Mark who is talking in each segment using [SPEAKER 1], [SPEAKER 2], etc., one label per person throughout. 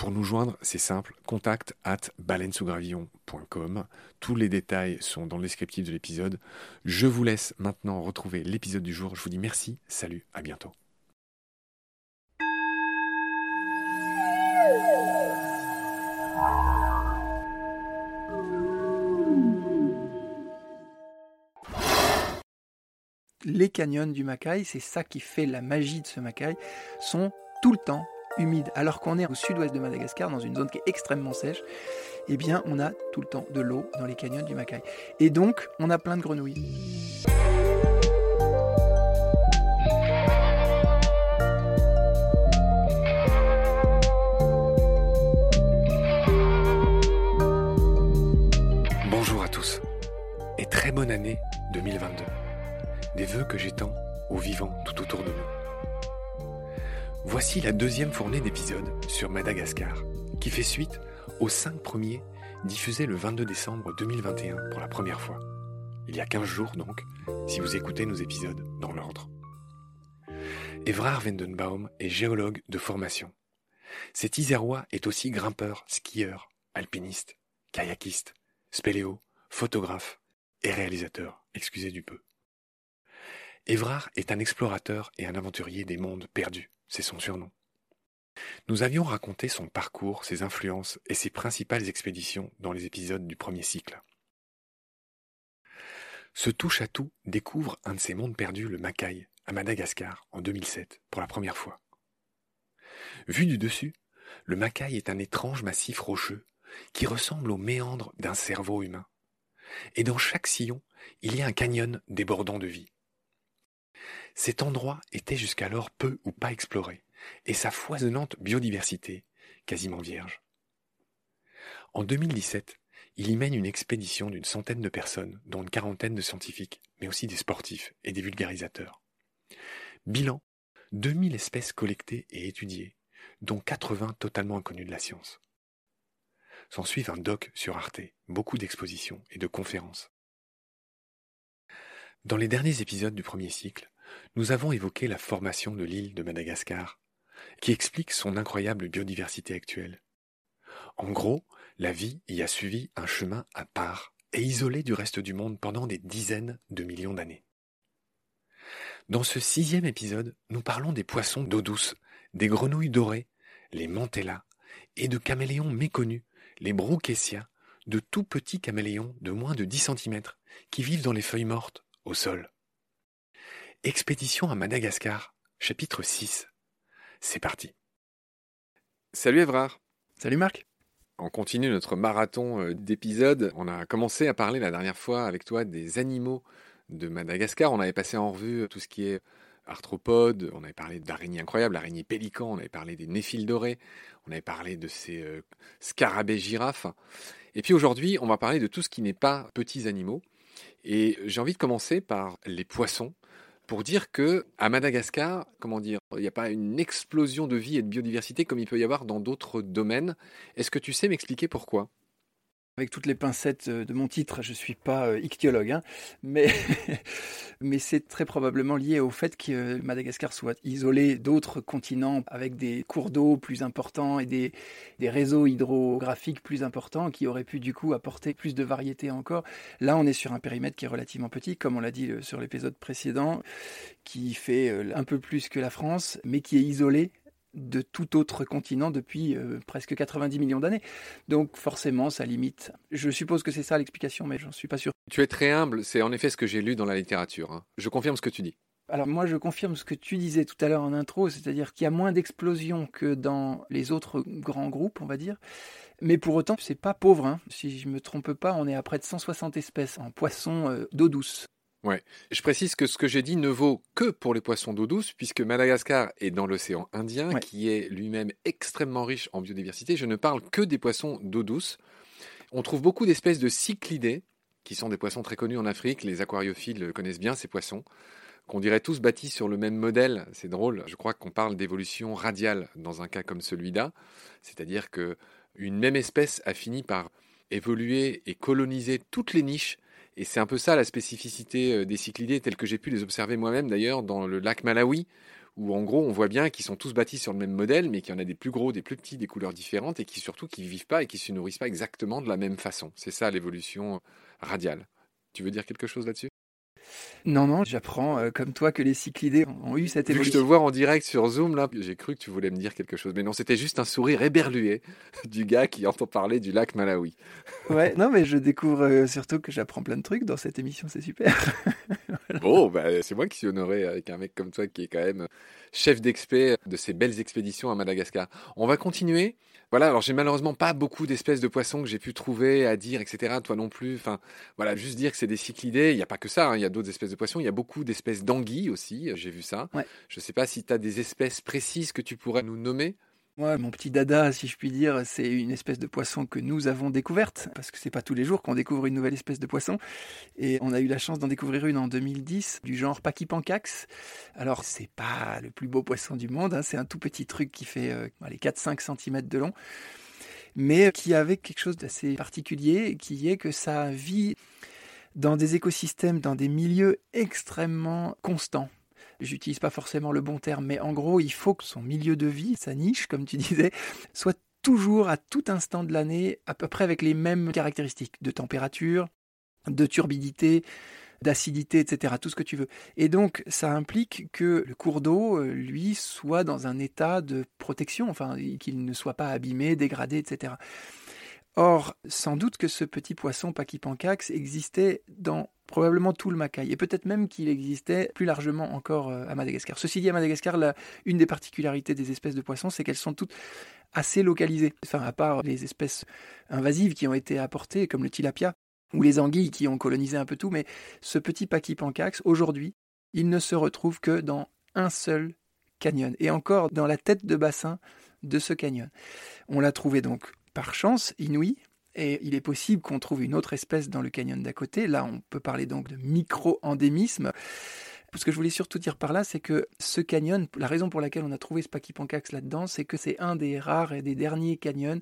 [SPEAKER 1] Pour nous joindre, c'est simple, contact at baleinesougravillon.com. Tous les détails sont dans le descriptif de l'épisode. Je vous laisse maintenant retrouver l'épisode du jour. Je vous dis merci, salut, à bientôt.
[SPEAKER 2] Les canyons du Macaï, c'est ça qui fait la magie de ce Macaï, sont tout le temps alors qu'on est au sud-ouest de Madagascar, dans une zone qui est extrêmement sèche, eh bien, on a tout le temps de l'eau dans les canyons du Macaï. Et donc, on a plein de grenouilles.
[SPEAKER 1] Bonjour à tous et très bonne année 2022. Des vœux que j'étends aux vivants tout autour de nous. Voici la deuxième fournée d'épisodes sur Madagascar, qui fait suite aux cinq premiers diffusés le 22 décembre 2021 pour la première fois. Il y a 15 jours donc, si vous écoutez nos épisodes dans l'ordre. Evrard Vendenbaum est géologue de formation. Cet Isérois est aussi grimpeur, skieur, alpiniste, kayakiste, spéléo, photographe et réalisateur, excusez du peu. Evrard est un explorateur et un aventurier des mondes perdus c'est son surnom. Nous avions raconté son parcours, ses influences et ses principales expéditions dans les épisodes du premier cycle. Ce touche-à-tout découvre un de ces mondes perdus, le Macaï, à Madagascar, en 2007, pour la première fois. Vu du dessus, le Macaï est un étrange massif rocheux qui ressemble aux méandres d'un cerveau humain. Et dans chaque sillon, il y a un canyon débordant de vie. Cet endroit était jusqu'alors peu ou pas exploré, et sa foisonnante biodiversité quasiment vierge. En 2017, il y mène une expédition d'une centaine de personnes, dont une quarantaine de scientifiques, mais aussi des sportifs et des vulgarisateurs. Bilan 2000 espèces collectées et étudiées, dont 80 totalement inconnues de la science. S'ensuivent un doc sur Arte, beaucoup d'expositions et de conférences. Dans les derniers épisodes du premier cycle, nous avons évoqué la formation de l'île de Madagascar, qui explique son incroyable biodiversité actuelle. En gros, la vie y a suivi un chemin à part et isolé du reste du monde pendant des dizaines de millions d'années. Dans ce sixième épisode, nous parlons des poissons d'eau douce, des grenouilles dorées, les mantellas, et de caméléons méconnus, les brookesia, de tout petits caméléons de moins de 10 cm qui vivent dans les feuilles mortes, au sol. Expédition à Madagascar, chapitre 6. C'est parti. Salut Evrard.
[SPEAKER 2] Salut Marc.
[SPEAKER 1] On continue notre marathon euh, d'épisodes. On a commencé à parler la dernière fois avec toi des animaux de Madagascar. On avait passé en revue tout ce qui est arthropodes, on avait parlé d'araignées incroyables, araignées pélicans, on avait parlé des néphiles dorés, on avait parlé de ces euh, scarabées girafes. Et puis aujourd'hui, on va parler de tout ce qui n'est pas petits animaux. Et j'ai envie de commencer par les poissons pour dire que à Madagascar, comment dire, il n'y a pas une explosion de vie et de biodiversité comme il peut y avoir dans d'autres domaines. Est-ce que tu sais m'expliquer pourquoi?
[SPEAKER 2] Avec toutes les pincettes euh, de mon titre, je ne suis pas euh, ichthyologue, hein, mais, c'est très probablement lié au fait que Madagascar soit isolé d'autres continents avec des cours d'eau plus importants et des, des réseaux hydrographiques plus importants qui auraient pu du coup apporter plus de variété encore. Là, on est sur un périmètre qui est relativement petit, comme on l'a dit euh, sur l'épisode précédent, qui fait un peu plus que la France, mais qui est isolé de tout autre continent depuis euh, presque 90 millions d'années. Donc forcément, ça limite. Je suppose que c'est ça l'explication, mais j'en suis pas sûr.
[SPEAKER 1] Tu es très humble, c'est en effet ce que j'ai lu dans la littérature. Hein. Je confirme ce que tu dis.
[SPEAKER 2] Alors moi, je confirme ce que tu disais tout à l'heure en intro, c'est-à-dire qu'il y a moins d'explosions que dans les autres grands groupes, on va dire. Mais pour autant, c'est pas pauvre. Hein. Si je me trompe pas, on est à près de 160 espèces en poissons euh, d'eau douce.
[SPEAKER 1] Ouais. Je précise que ce que j'ai dit ne vaut que pour les poissons d'eau douce, puisque Madagascar est dans l'océan Indien, qui est lui-même extrêmement riche en biodiversité. Je ne parle que des poissons d'eau douce. On trouve beaucoup d'espèces de cyclidés, qui sont des poissons très connus en Afrique. Les aquariophiles connaissent bien ces poissons, qu'on dirait tous bâtis sur le même modèle. C'est drôle. Je crois qu'on parle d'évolution radiale dans un cas comme celui-là. C'est-à-dire que une même espèce a fini par évoluer et coloniser toutes les niches et c'est un peu ça la spécificité euh, des cyclidés, tels que j'ai pu les observer moi-même d'ailleurs dans le lac Malawi, où en gros on voit bien qu'ils sont tous bâtis sur le même modèle, mais qu'il y en a des plus gros, des plus petits, des couleurs différentes, et qui surtout qui vivent pas et qui se nourrissent pas exactement de la même façon. C'est ça l'évolution radiale. Tu veux dire quelque chose là-dessus?
[SPEAKER 2] Non, non, j'apprends euh, comme toi que les cyclidés ont eu cette évolution.
[SPEAKER 1] je te vois en direct sur Zoom, là, j'ai cru que tu voulais me dire quelque chose. Mais non, c'était juste un sourire éberlué du gars qui entend parler du lac Malawi.
[SPEAKER 2] ouais, non, mais je découvre euh, surtout que j'apprends plein de trucs dans cette émission, c'est super.
[SPEAKER 1] Bon, bah, c'est moi qui suis honoré avec un mec comme toi qui est quand même chef d'expert de ces belles expéditions à Madagascar. On va continuer voilà, alors j'ai malheureusement pas beaucoup d'espèces de poissons que j'ai pu trouver à dire, etc. Toi non plus. Enfin, voilà, juste dire que c'est des cyclidés. Il n'y a pas que ça. Hein. Il y a d'autres espèces de poissons. Il y a beaucoup d'espèces d'anguilles aussi. J'ai vu ça. Je ne sais pas si tu as des espèces précises que tu pourrais nous nommer.
[SPEAKER 2] Mon petit dada, si je puis dire, c'est une espèce de poisson que nous avons découverte, parce que c'est pas tous les jours qu'on découvre une nouvelle espèce de poisson. Et on a eu la chance d'en découvrir une en 2010, du genre Pachypancax. Alors, c'est pas le plus beau poisson du monde, hein, c'est un tout petit truc qui fait euh, 4-5 cm de long, mais qui avait quelque chose d'assez particulier, qui est que ça vit dans des écosystèmes, dans des milieux extrêmement constants j'utilise pas forcément le bon terme, mais en gros, il faut que son milieu de vie, sa niche, comme tu disais, soit toujours à tout instant de l'année à peu près avec les mêmes caractéristiques de température, de turbidité, d'acidité, etc., tout ce que tu veux. Et donc, ça implique que le cours d'eau, euh, lui, soit dans un état de protection, enfin, qu'il ne soit pas abîmé, dégradé, etc. Or, sans doute que ce petit poisson Pachypancax existait dans probablement tout le Macaï, et peut-être même qu'il existait plus largement encore euh, à Madagascar. Ceci dit, à Madagascar, une des particularités des espèces de poissons, c'est qu'elles sont toutes assez localisées. Enfin, à part les espèces invasives qui ont été apportées, comme le tilapia, ou les anguilles qui ont colonisé un peu tout, mais ce petit Pachypancax, aujourd'hui, il ne se retrouve que dans un seul canyon, et encore dans la tête de bassin de ce canyon. On l'a trouvé donc par chance inouïe, et il est possible qu'on trouve une autre espèce dans le canyon d'à côté. Là, on peut parler donc de micro-endémisme. Ce que je voulais surtout dire par là, c'est que ce canyon, la raison pour laquelle on a trouvé ce Pachypancax là-dedans, c'est que c'est un des rares et des derniers canyons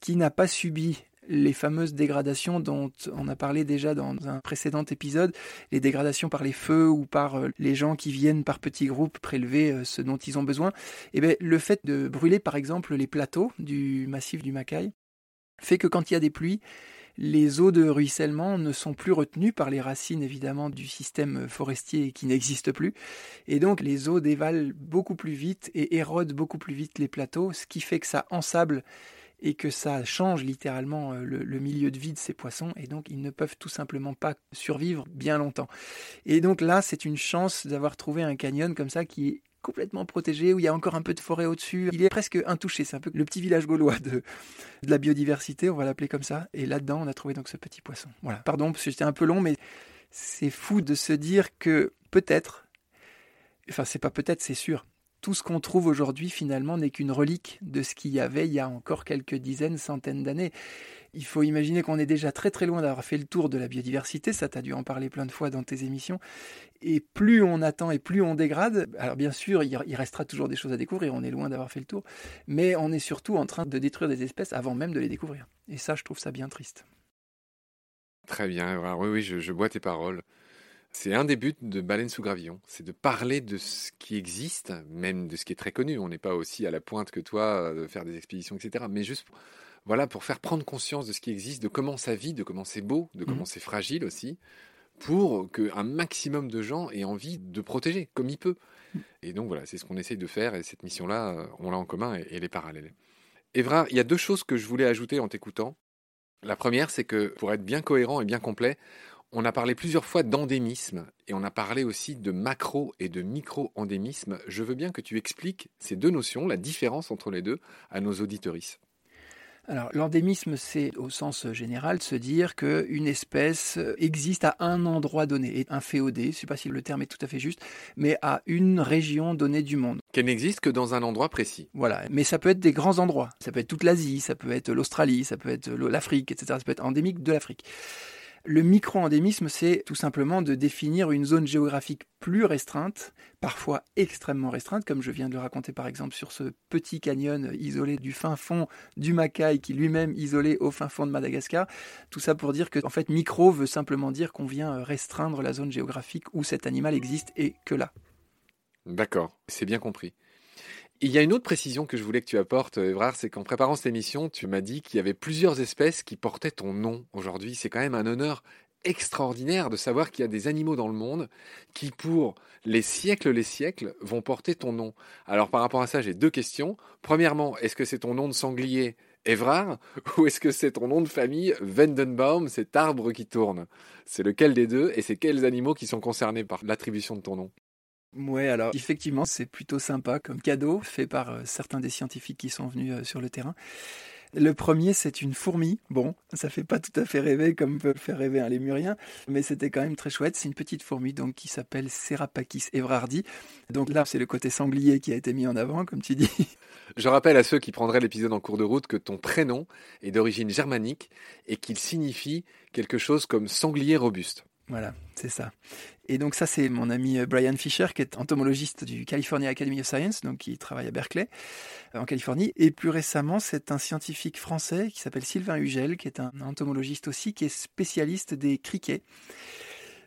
[SPEAKER 2] qui n'a pas subi les fameuses dégradations dont on a parlé déjà dans un précédent épisode, les dégradations par les feux ou par euh, les gens qui viennent par petits groupes prélever euh, ce dont ils ont besoin, et eh bien, le fait de brûler par exemple les plateaux du massif du Macaï fait que quand il y a des pluies, les eaux de ruissellement ne sont plus retenues par les racines évidemment du système forestier qui n'existe plus. Et donc les eaux dévalent beaucoup plus vite et érodent beaucoup plus vite les plateaux, ce qui fait que ça ensable et que ça change littéralement euh, le, milieu de vie de ces poissons et donc ils ne peuvent tout simplement pas survivre bien longtemps. Et donc là c'est une chance d'avoir trouvé un canyon comme ça qui est complètement protégé, où il y a encore un peu de forêt au-dessus. Il est presque intouché. C'est un peu le petit village gaulois de, de la biodiversité, on va l'appeler comme ça. Et là-dedans, on a trouvé donc ce petit poisson. Voilà. Pardon, parce que j'étais un peu long, mais c'est fou de se dire que peut-être, enfin, c'est pas peut-être, c'est sûr, tout ce qu'on trouve aujourd'hui finalement n'est qu'une relique de ce qu'il y avait il y a encore quelques dizaines, centaines d'années. Il faut imaginer qu'on est déjà très très loin d'avoir fait le tour de la biodiversité, ça t'as dû en parler plein de fois dans tes émissions, et plus on attend et plus on dégrade, alors bien sûr il restera toujours des choses à découvrir, on est loin d'avoir fait le tour, mais on est surtout en train de détruire des espèces avant même de les découvrir. Et ça je trouve ça bien triste.
[SPEAKER 1] Très bien, oui, oui, je, je bois tes paroles. C'est un des buts de Baleine sous gravillon, c'est de parler de ce qui existe, même de ce qui est très connu. On n'est pas aussi à la pointe que toi de faire des expéditions, etc. Mais juste, voilà, pour faire prendre conscience de ce qui existe, de comment ça vit, de comment c'est beau, de comment mmh. c'est fragile aussi, pour qu'un maximum de gens aient envie de protéger, comme il peut. Mmh. Et donc voilà, c'est ce qu'on essaye de faire, et cette mission-là, euh, on l'a en commun, et, et les parallèles. Evra, il y a deux choses que je voulais ajouter en t'écoutant. La première, c'est que pour être bien cohérent et bien complet, on a parlé plusieurs fois d'endémisme et on a parlé aussi de macro et de micro-endémisme. Je veux bien que tu expliques ces deux notions, la différence entre les deux, à nos auditoristes.
[SPEAKER 2] Alors l'endémisme, c'est au sens général se dire qu'une espèce existe à un endroit donné, et un féodé, je ne sais pas si le terme est tout à fait juste, mais à une région donnée du monde.
[SPEAKER 1] Qu'elle n'existe que dans un endroit précis.
[SPEAKER 2] Voilà, mais ça peut être des grands endroits, ça peut être toute l'Asie, ça peut être l'Australie, ça peut être l'Afrique, etc. Ça peut être endémique de l'Afrique. Le micro-endémisme, c'est tout simplement de définir une zone géographique plus restreinte, parfois extrêmement restreinte, comme je viens de le raconter par exemple sur ce petit canyon isolé du fin fond du Macaï, qui lui-même isolé au fin fond de Madagascar. Tout ça pour dire que, fait, micro veut simplement dire qu'on vient restreindre la zone géographique où cet animal existe et que là.
[SPEAKER 1] D'accord, c'est bien compris. Il y a une autre précision que je voulais que tu apportes, Evrard, c'est qu'en préparant cette émission, tu m'as dit qu'il y avait plusieurs espèces qui portaient ton nom aujourd'hui. C'est quand même un honneur extraordinaire de savoir qu'il y a des animaux dans le monde qui, pour les siècles, les siècles, vont porter ton nom. Alors par rapport à ça, j'ai deux questions. Premièrement, est-ce que c'est ton nom de sanglier Evrard ou est-ce que c'est ton nom de famille Vendenbaum, cet arbre qui tourne? C'est lequel des deux et c'est quels animaux qui sont concernés par l'attribution de ton nom?
[SPEAKER 2] Ouais, alors effectivement, c'est plutôt sympa comme cadeau fait par euh, certains des scientifiques qui sont venus euh, sur le terrain. Le premier, c'est une fourmi. Bon, ça fait pas tout à fait rêver comme peut faire rêver un lémurien, mais c'était quand même très chouette. C'est une petite fourmi donc qui s'appelle Serapakis evrardi. Donc là, c'est le côté sanglier qui a été mis en avant, comme tu dis.
[SPEAKER 1] Je rappelle à ceux qui prendraient l'épisode en cours de route que ton prénom est d'origine germanique et qu'il signifie quelque chose comme sanglier robuste.
[SPEAKER 2] Voilà, c'est ça. Et donc ça, c'est mon ami euh, Brian Fisher, qui est entomologiste du California Academy of Science, donc qui travaille à Berkeley, euh, en Californie. Et plus récemment, c'est un scientifique français qui s'appelle Sylvain Hugel, qui est un entomologiste aussi, qui est spécialiste des criquets.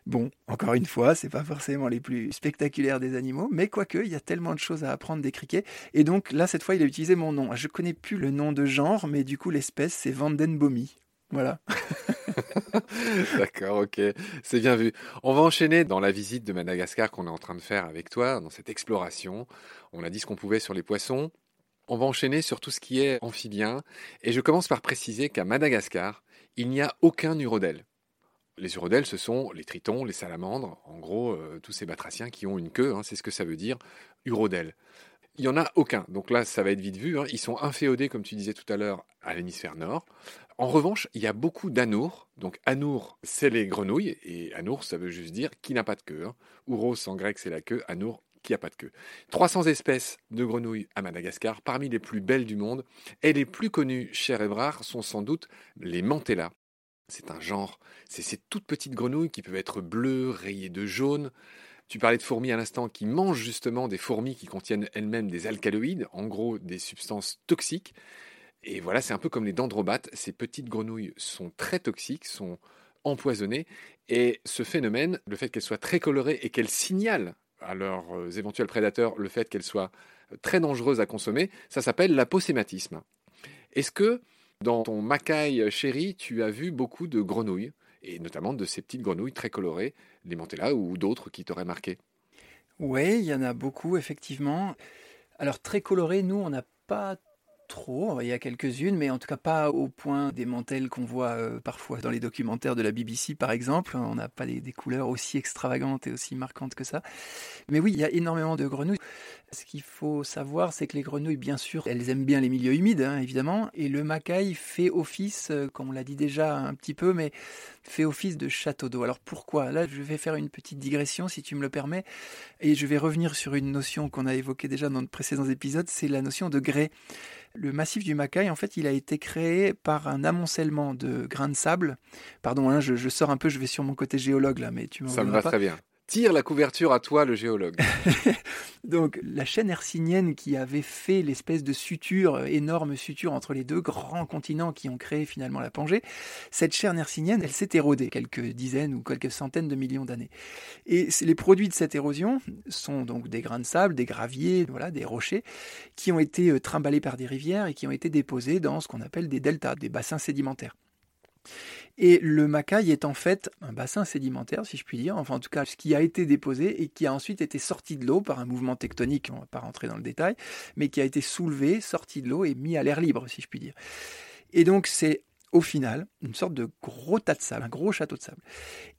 [SPEAKER 2] Bon, encore une fois, c'est pas forcément les plus spectaculaires des animaux, mais quoique, il y a tellement de choses à apprendre des criquets. Et donc là, cette fois, il a utilisé mon nom. Je connais plus le nom de genre, mais du coup, l'espèce, c'est Vandenbomi. Voilà.
[SPEAKER 1] D'accord, ok, c'est bien vu. On va enchaîner dans la visite de Madagascar qu'on est en train de faire avec toi, dans cette exploration. On a dit ce qu'on pouvait sur les poissons. On va enchaîner sur tout ce qui est amphibien. Et je commence par préciser qu'à Madagascar, il n'y a aucun urodèle. Les urodèles, ce sont les tritons, les salamandres, en gros, euh, tous ces batraciens qui ont une queue, hein, c'est ce que ça veut dire, urodèle. Il n'y en a aucun. Donc là, ça va être vite vu. Hein. Ils sont inféodés, comme tu disais tout à l'heure, à l'hémisphère nord. En revanche, il y a beaucoup d'anours. Donc anours, c'est les grenouilles, et anours, ça veut juste dire qui n'a pas de queue. Hein. Ouros en grec, c'est la queue, anours, qui n'a pas de queue. 300 espèces de grenouilles à Madagascar, parmi les plus belles du monde, et les plus connues, cher Evrard, sont sans doute les mantellas. C'est un genre, c'est ces toutes petites grenouilles qui peuvent être bleues, rayées de jaune. Tu parlais de fourmis à l'instant qui mangent justement des fourmis qui contiennent elles-mêmes des alcaloïdes, en gros des substances toxiques. Et voilà, c'est un peu comme les dendrobates. Ces petites grenouilles sont très toxiques, sont empoisonnées. Et ce phénomène, le fait qu'elles soient très colorées et qu'elles signalent à leurs euh, éventuels prédateurs le fait qu'elles soient euh, très dangereuses à consommer, ça s'appelle l'aposématisme. Est-ce que dans ton macaille chéri, tu as vu beaucoup de grenouilles, et notamment de ces petites grenouilles très colorées, les mantellas ou d'autres qui t'auraient marqué
[SPEAKER 2] Oui, il y en a beaucoup, effectivement. Alors, très colorées, nous, on n'a pas trop, il y a quelques-unes, mais en tout cas pas au point des mantelles qu'on voit euh, parfois dans les documentaires de la BBC par exemple. On n'a pas des, couleurs aussi extravagantes et aussi marquantes que ça. Mais oui, il y a énormément de grenouilles. Ce qu'il faut savoir, c'est que les grenouilles, bien sûr, elles aiment bien les milieux humides, hein, évidemment, et le macaille fait office, euh, comme on l'a dit déjà un petit peu, mais fait office de château d'eau. Alors pourquoi? Là, je vais faire une petite digression, si tu me le permets, et je vais revenir sur une notion qu'on a évoquée déjà dans de précédents épisodes, c'est la notion de grès. Le massif du Macaï, en fait, il a été créé par un amoncellement de grains de sable. Pardon, hein, je, sors un peu, je vais sur mon côté géologue là, mais tu
[SPEAKER 1] Ça me va très bien tire la couverture à toi, le géologue.
[SPEAKER 2] Donc la chaîne hercynienne qui avait fait l'espèce de suture, euh, énorme suture entre les deux grands continents qui ont créé finalement la Pangée, cette chaîne hercynienne, elle s'est érodée quelques dizaines ou quelques centaines de millions d'années. Et les produits de cette érosion sont donc des grains de sable, des graviers, voilà, des rochers, qui ont été euh, trimballés par des rivières et qui ont été déposés dans ce qu'on appelle des deltas, des bassins sédimentaires. Et le Macaï est en fait un bassin sédimentaire, si je puis dire, enfin en tout cas ce qui a été déposé et qui a ensuite été sorti de l'eau par un mouvement tectonique, on ne va pas rentrer dans le détail, mais qui a été soulevé, sorti de l'eau et mis à l'air libre, si je puis dire. Et donc c'est au final une sorte de gros tas de sable, un gros château de sable.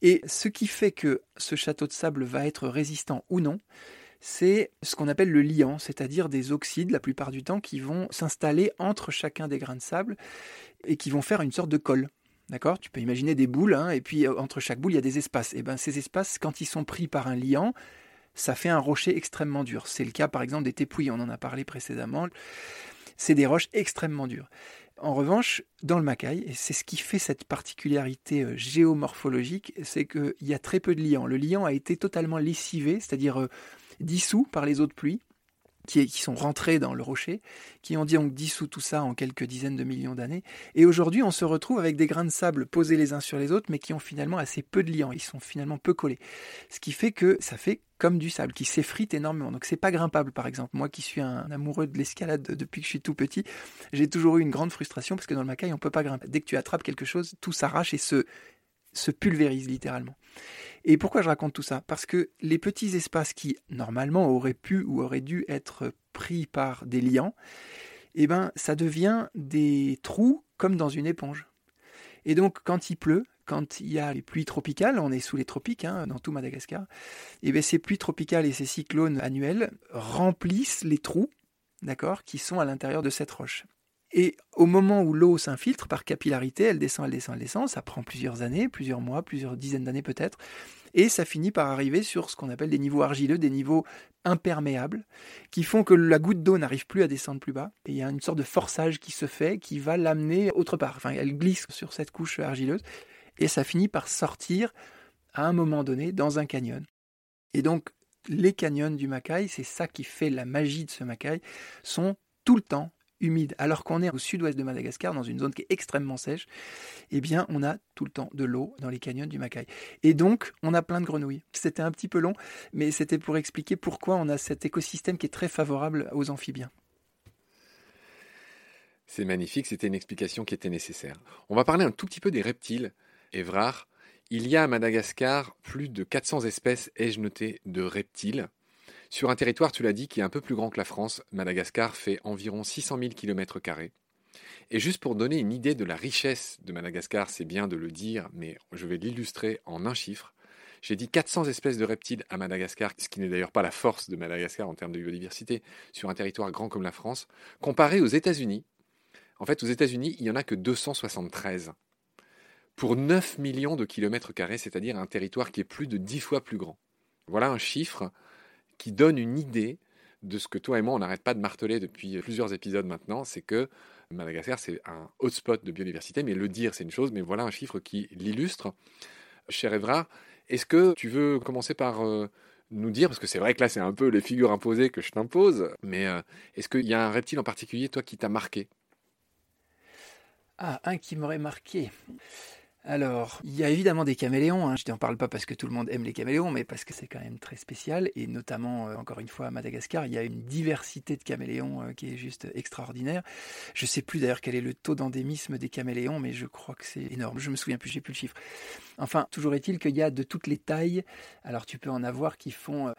[SPEAKER 2] Et ce qui fait que ce château de sable va être résistant ou non, c'est ce qu'on appelle le liant, c'est-à-dire des oxydes la plupart du temps qui vont s'installer entre chacun des grains de sable et qui vont faire une sorte de colle. D'accord? Tu peux imaginer des boules, hein, et puis euh, entre chaque boule, il y a des espaces. Et ben ces espaces, quand ils sont pris par un liant, ça fait un rocher extrêmement dur. C'est le cas par exemple des tépouilles, on en a parlé précédemment. C'est des roches extrêmement dures. En revanche, dans le Macaï, et c'est ce qui fait cette particularité euh, géomorphologique, c'est qu'il y a très peu de liants. Le liant a été totalement lessivé, c'est-à-dire euh, dissous par les eaux de pluie qui, sont rentrés dans le rocher, qui ont donc dissous tout ça en quelques dizaines de millions d'années. Et aujourd'hui, on se retrouve avec des grains de sable posés les uns sur les autres, mais qui ont finalement assez peu de liants. Ils sont finalement peu collés. Ce qui fait que ça fait comme du sable, qui s'effrite énormément. Donc c'est pas grimpable, par exemple. Moi qui suis un amoureux de l'escalade depuis que je suis tout petit, j'ai toujours eu une grande frustration parce que dans le Macaï, on peut pas grimper. Dès que tu attrapes quelque chose, tout s'arrache et se, se pulvérise littéralement. Et pourquoi je raconte tout ça? Parce que les petits espaces qui, normalement, auraient pu ou auraient dû être pris par des liants, eh ben, ça devient des trous comme dans une éponge. Et donc, quand il pleut, quand il y a les pluies tropicales, on est sous les tropiques, hein, dans tout Madagascar, et eh bien ces pluies tropicales et ces cyclones annuels remplissent les trous, d'accord, qui sont à l'intérieur de cette roche. Et au moment où l'eau s'infiltre par capillarité, elle descend, elle descend, elle descend, ça prend plusieurs années, plusieurs mois, plusieurs dizaines d'années peut-être, et ça finit par arriver sur ce qu'on appelle des niveaux argileux, des niveaux imperméables, qui font que la goutte d'eau n'arrive plus à descendre plus bas, et il y a une sorte de forçage qui se fait, qui va l'amener autre part, enfin elle glisse sur cette couche argileuse, et ça finit par sortir à un moment donné dans un canyon. Et donc les canyons du Macaï, c'est ça qui fait la magie de ce Macaï, sont tout le temps humide, alors qu'on est au sud-ouest de Madagascar, dans une zone qui est extrêmement sèche, eh bien, on a tout le temps de l'eau dans les canyons du Macaï. Et donc, on a plein de grenouilles. C'était un petit peu long, mais c'était pour expliquer pourquoi on a cet écosystème qui est très favorable aux amphibiens.
[SPEAKER 1] C'est magnifique, c'était une explication qui était nécessaire. On va parler un tout petit peu des reptiles. Évrard, il y a à Madagascar plus de 400 espèces ai-je noté de reptiles. Sur un territoire, tu l'as dit, qui est un peu plus grand que la France, Madagascar fait environ 600 000 km. Et juste pour donner une idée de la richesse de Madagascar, c'est bien de le dire, mais je vais l'illustrer en un chiffre. J'ai dit 400 espèces de reptiles à Madagascar, ce qui n'est d'ailleurs pas la force de Madagascar en termes de biodiversité, sur un territoire grand comme la France, comparé aux États-Unis. En fait, aux États-Unis, il n'y en a que 273 pour 9 millions de kilomètres carrés, c'est-à-dire un territoire qui est plus de 10 fois plus grand. Voilà un chiffre qui donne une idée de ce que toi et moi, on n'arrête pas de marteler depuis plusieurs épisodes maintenant, c'est que Madagascar, c'est un hotspot de biodiversité, mais le dire, c'est une chose, mais voilà un chiffre qui l'illustre. Cher Evra, est-ce que tu veux commencer par euh, nous dire, parce que c'est vrai que là, c'est un peu les figures imposées que je t'impose, mais euh, est-ce qu'il y a un reptile en particulier, toi, qui t'a marqué?
[SPEAKER 2] Ah, un qui m'aurait marqué. Alors, il y a évidemment des caméléons. Hein. Je n'en parle pas parce que tout le monde aime les caméléons, mais parce que c'est quand même très spécial. Et notamment, euh, encore une fois, à Madagascar, il y a une diversité de caméléons euh, qui est juste extraordinaire. Je ne sais plus d'ailleurs quel est le taux d'endémisme des caméléons, mais je crois que c'est énorme. Je me souviens plus, j'ai plus le chiffre. Enfin, toujours est-il qu'il y a de toutes les tailles. Alors, tu peux en avoir qui font. Euh,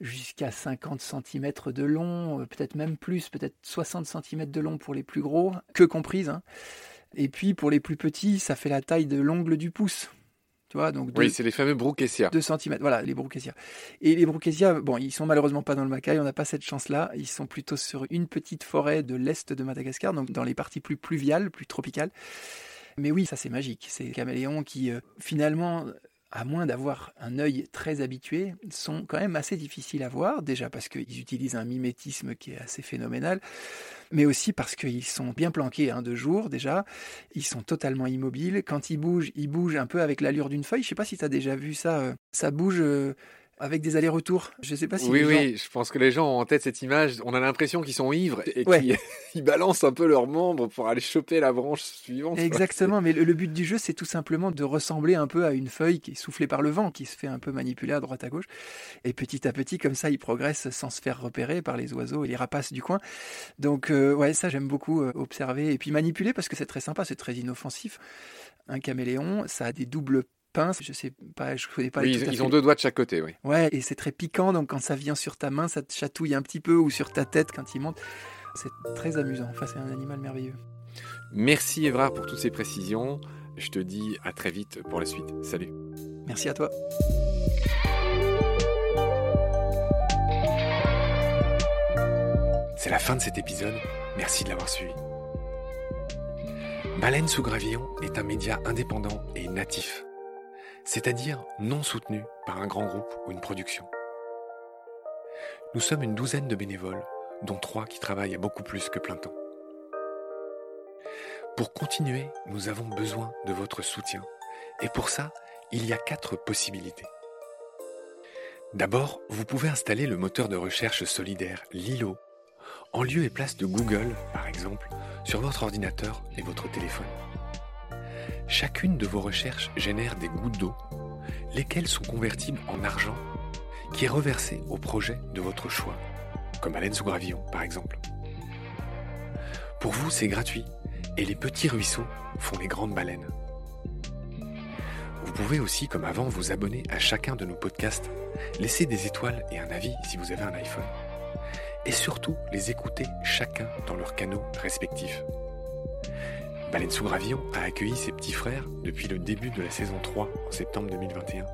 [SPEAKER 2] jusqu'à 50 cm de long, peut-être même plus, peut-être 60 cm de long pour les plus gros, que comprises. Hein. Et puis pour les plus petits, ça fait la taille de l'ongle du pouce. Tu vois, donc
[SPEAKER 1] oui, c'est les fameux Brookesia.
[SPEAKER 2] 2 cm, voilà, les Brookesia. Et les Brookesia, bon, ils sont malheureusement pas dans le Macaï, on n'a pas cette chance-là. Ils sont plutôt sur une petite forêt de l'est de Madagascar, donc dans les parties plus pluviales, plus tropicales. Mais oui, ça c'est magique. Ces caméléons qui, euh, finalement, à moins d'avoir un œil très habitué, sont quand même assez difficiles à voir, déjà parce qu'ils utilisent un mimétisme qui est assez phénoménal, mais aussi parce qu'ils sont bien planqués hein, de jour déjà, ils sont totalement immobiles, quand ils bougent, ils bougent un peu avec l'allure d'une feuille, je sais pas si tu as déjà vu ça, euh, ça bouge euh, avec des allers-retours. Je sais pas si.
[SPEAKER 1] Oui, oui, je pense que les gens ont en tête cette image. On a l'impression qu'ils sont ivres et qu'ils balancent un peu leurs membres pour aller choper la branche suivante.
[SPEAKER 2] Exactement, mais le, but du jeu, c'est tout simplement de ressembler un peu à une feuille qui est soufflée par le vent, qui se fait un peu manipuler à droite à gauche. Et petit à petit, comme ça, ils progressent sans se faire repérer par les oiseaux et les rapaces du coin. Donc, euh, ouais, ça, j'aime beaucoup euh, observer et puis manipuler parce que c'est très sympa, c'est très inoffensif. Un caméléon, ça a des doubles pince. Je sais pas, je connais pas.
[SPEAKER 1] Oui, ils, ont deux doigts de chaque côté, oui.
[SPEAKER 2] Ouais, et c'est très piquant, donc quand ça vient sur ta main, ça te chatouille un petit peu ou sur ta tête quand il monte. C'est très amusant. Enfin, c'est un animal merveilleux.
[SPEAKER 1] Merci Evra pour toutes ces précisions. Je te dis à très vite pour la suite. Salut.
[SPEAKER 2] Merci à toi.
[SPEAKER 1] C'est la fin de cet épisode. Merci de l'avoir suivi. Baleine sous gravillon est un média indépendant et natif c'est-à-dire non soutenu par un grand groupe ou une production. Nous sommes une douzaine de bénévoles, dont trois qui travaillent à beaucoup plus que plein temps. Pour continuer, nous avons besoin de votre soutien, et pour ça, il y a quatre possibilités. D'abord, vous pouvez installer le moteur de recherche solidaire Lilo en lieu et place de Google, par exemple, sur votre ordinateur et votre téléphone. Chacune de vos recherches génère des gouttes d'eau, lesquelles sont convertibles en argent, qui est reversé au projet de votre choix, comme Baleine sous gravillon par exemple. Pour vous, c'est gratuit, et les petits ruisseaux font les grandes baleines. Vous pouvez aussi, comme avant, vous abonner à chacun de nos podcasts, laisser des étoiles et un avis si vous avez un iPhone, et surtout les écouter chacun dans leurs canaux respectifs. Baleine sous a accueilli ses petits frères depuis le début de la saison 3 en septembre 2021.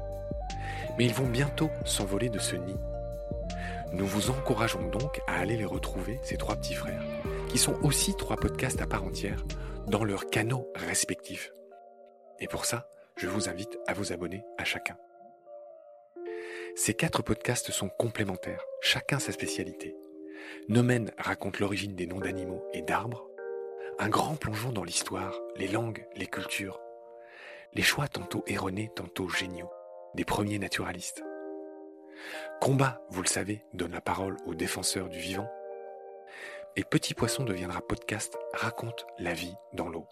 [SPEAKER 1] Mais ils vont bientôt s'envoler de ce nid. Nous vous encourageons donc à aller les retrouver, ces trois petits frères, qui sont aussi trois podcasts à part entière, dans leurs canaux respectifs. Et pour ça, je vous invite à vous abonner à chacun. Ces quatre podcasts sont complémentaires, chacun sa spécialité. Nomen raconte l'origine des noms d'animaux et d'arbres, un grand plongeon dans l'histoire, les langues, les cultures. Les choix tantôt erronés, tantôt géniaux, des premiers naturalistes. Combat, vous le savez, donne la parole aux défenseurs du vivant. Et Petit Poisson deviendra podcast, raconte la vie dans l'eau.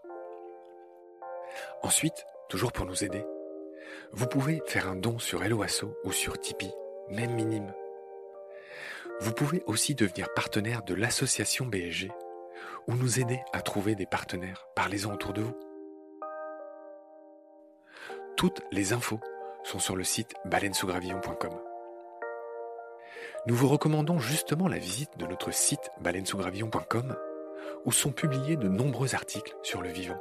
[SPEAKER 1] Ensuite, toujours pour nous aider, vous pouvez faire un don sur Helloasso ou sur Tipeee, même minime. Vous pouvez aussi devenir partenaire de l'association BSG ou nous aider à trouver des partenaires. Parlez-en autour de vous. Toutes les infos sont sur le site baleinesougravillon.com. Nous vous recommandons justement la visite de notre site baleinesougravillon.com où sont publiés de nombreux articles sur le vivant.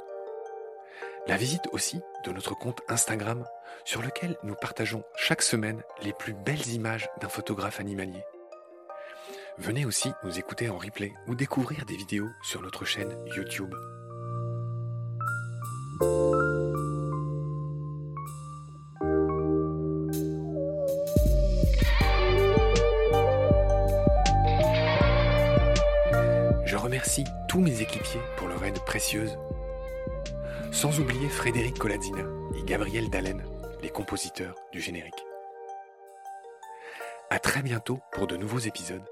[SPEAKER 1] La visite aussi de notre compte Instagram sur lequel nous partageons chaque semaine les plus belles images d'un photographe animalier. Venez aussi nous écouter en replay ou découvrir des vidéos sur notre chaîne YouTube. Je remercie tous mes équipiers pour leur aide précieuse. Sans oublier Frédéric Colazzina et Gabriel Dallen, les compositeurs du générique. À très bientôt pour de nouveaux épisodes.